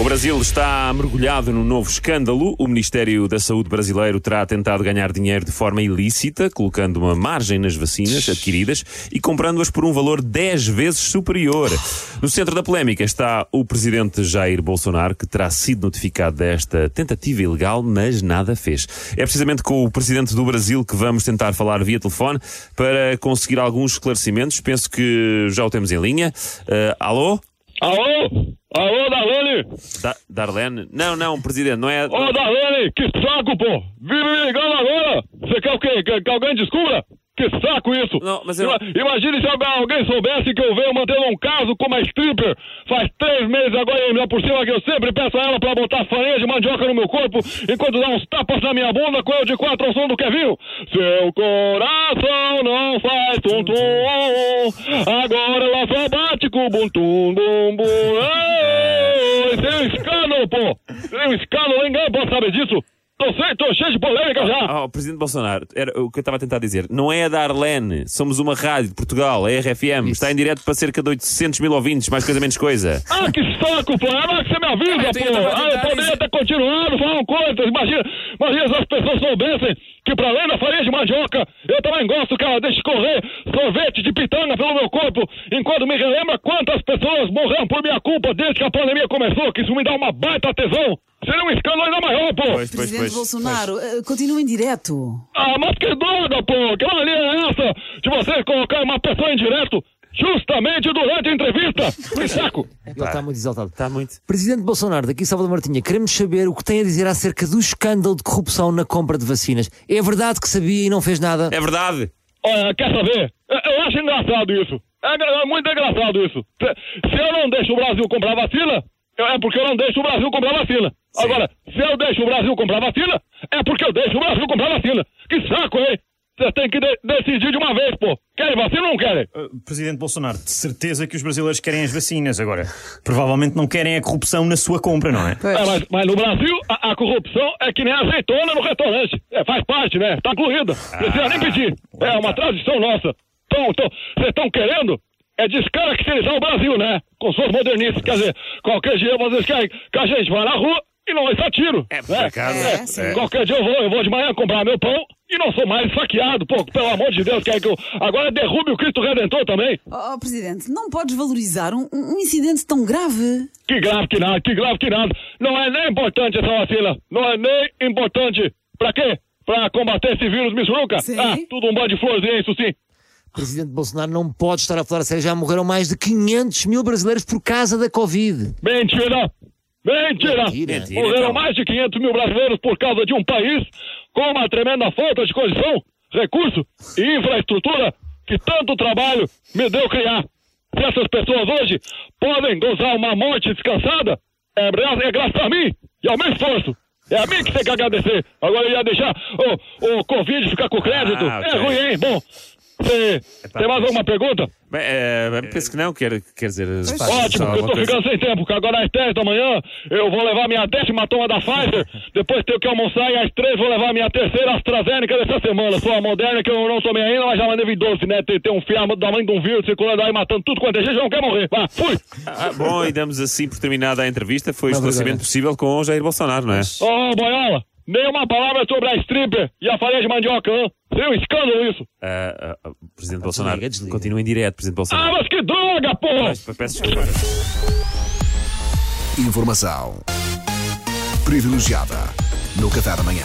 O Brasil está mergulhado num novo escândalo. O Ministério da Saúde brasileiro terá tentado ganhar dinheiro de forma ilícita, colocando uma margem nas vacinas adquiridas e comprando-as por um valor 10 vezes superior. No centro da polémica está o presidente Jair Bolsonaro, que terá sido notificado desta tentativa ilegal, mas nada fez. É precisamente com o presidente do Brasil que vamos tentar falar via telefone para conseguir alguns esclarecimentos. Penso que já o temos em linha. Uh, alô? Alô? Alô, Darlene? Da Darlene? Não, não, presidente, não é. Ô, Darlene, que saco, pô! Vive me ligando agora! Você quer o quê? Quer que alguém descubra? Que saco isso! Não, mas eu- Ima- Imagine se alguém, alguém soubesse que eu venho mantendo um caso com uma stripper faz três meses agora e ainda por cima que eu sempre peço a ela pra botar farinha de mandioca no meu corpo enquanto dá uns tapas na minha bunda com eu de quatro ao som do Kevinho. Seu coração não faz tum-tum, agora ela só o bum-tum, bum-bum. Ei, é um escândalo, pô! É um escândalo, ninguém pode saber disso! Tô, sei, tô cheio de polêmica já! Ah, o presidente Bolsonaro, era o que eu estava a tentar dizer. Não é a Darlene, somos uma rádio de Portugal, a RFM. Está em direto para cerca de 800 mil ouvintes, mais coisa menos coisa. Ah, que saco, pô! É lá que você me avisa, eu pô! Ah, poderia dizer- ter continuado falando coisas. Imagina, imagina se as pessoas soubessem que pra além da farinha de mandioca, eu também gosto que ela deixe correr sorvete de pitanga pelo meu corpo, enquanto me relembra quantas pessoas morreram por minha culpa desde que a pandemia começou, que isso me dá uma baita tesão. Seria um escândalo ainda maior, pô! Pois, pois, Presidente pois. Bolsonaro, eh, continua em direto. Ah, mas que droga, pô! Que mania é essa de você colocar uma pessoa em direto justamente durante a entrevista? Que saco! Ele está muito exaltado. Está muito. Presidente Bolsonaro, daqui Salvador Martinha, queremos saber o que tem a dizer acerca do escândalo de corrupção na compra de vacinas. É verdade que sabia e não fez nada? É verdade. Olha, quer saber? Eu, acho engraçado isso. É, é muito engraçado isso. Se, eu não deixo o Brasil comprar vacina, é porque eu não deixo o Brasil comprar vacina. Agora, se eu deixo o Brasil comprar vacina, é porque eu deixo o Brasil comprar vacina. Que saco, hein? Você tem que de- decidir de uma vez, pô. Querem vacina ou não querem? Presidente Bolsonaro, de certeza que os brasileiros querem as vacinas agora. Provavelmente não querem a corrupção na sua compra, não é? É, mas, mas no Brasil, a, a corrupção é que nem azeitona no restaurante. É, faz parte, né? Tá incluída. Precisa nem pedir. É uma tradição nossa. Vocês estão querendo é descaracterizar o Brasil, né? Com suas modernices. Quer dizer, qualquer dia vocês querem que a gente vá na rua e não está tiro. É, né? por acaso. É, sim. Qualquer dia eu vou, eu vou de manhã comprar meu pão e não sou mais saqueado. Pô, pelo amor de Deus, quer que eu agora derrube o Cristo Redentor também? Oh, oh, Presidente, não podes valorizar um, um incidente tão grave. Que grave que nada, que grave que nada. Não é nem importante essa vacina. Não é nem importante. Pra quê? Pra combater esse vírus michuruca? Sim. Ah, tudo um bando de florzinha, isso sim. Presidente Bolsonaro não pode estar a falar a sério. Já morreram mais de 500 mil brasileiros por causa da Covid. Mentira! Mentira! Mentira. Morreram então. mais de 500 mil brasileiros por causa de um país com uma tremenda falta de condição, recurso e infraestrutura que tanto trabalho me deu criar. Se essas pessoas hoje podem gozar uma morte descansada, é, é graças a mim e ao meu esforço. É a mim que tem que agradecer. Agora eu ia deixar o, o Covid ficar com crédito. Ah, ok. É ruim, hein? Bom, você tem mais alguma pergunta? Bem, é, penso que não, quer, quer dizer. Ótimo, porque eu tô ficando sem tempo, porque agora às 10 da manhã eu vou levar minha décima toma da Pfizer, depois tenho que almoçar e às 3 vou levar minha terceira AstraZeneca dessa semana. Sou a moderna que eu não tomei ainda, mas já mandei vir doce, né? Tem, tem um fiamma da mãe de um vírus circulando aí matando tudo quanto é gente, não quer morrer. Vá, fui! Ah, bom, e damos assim por terminada a entrevista. Foi o esclarecimento possível com o Jair Bolsonaro, não é? Ô, boiola, nenhuma palavra sobre a stripper e a farinha de mandioca, hã? Seria um escândalo isso. Ah, ah, ah, Presidente Bolsonaro, desliga, desliga. continua em direto, Presidente Ah, Bolsonaro. mas que droga, porra! Peço peço desculpa. Informação privilegiada no Café da manhã.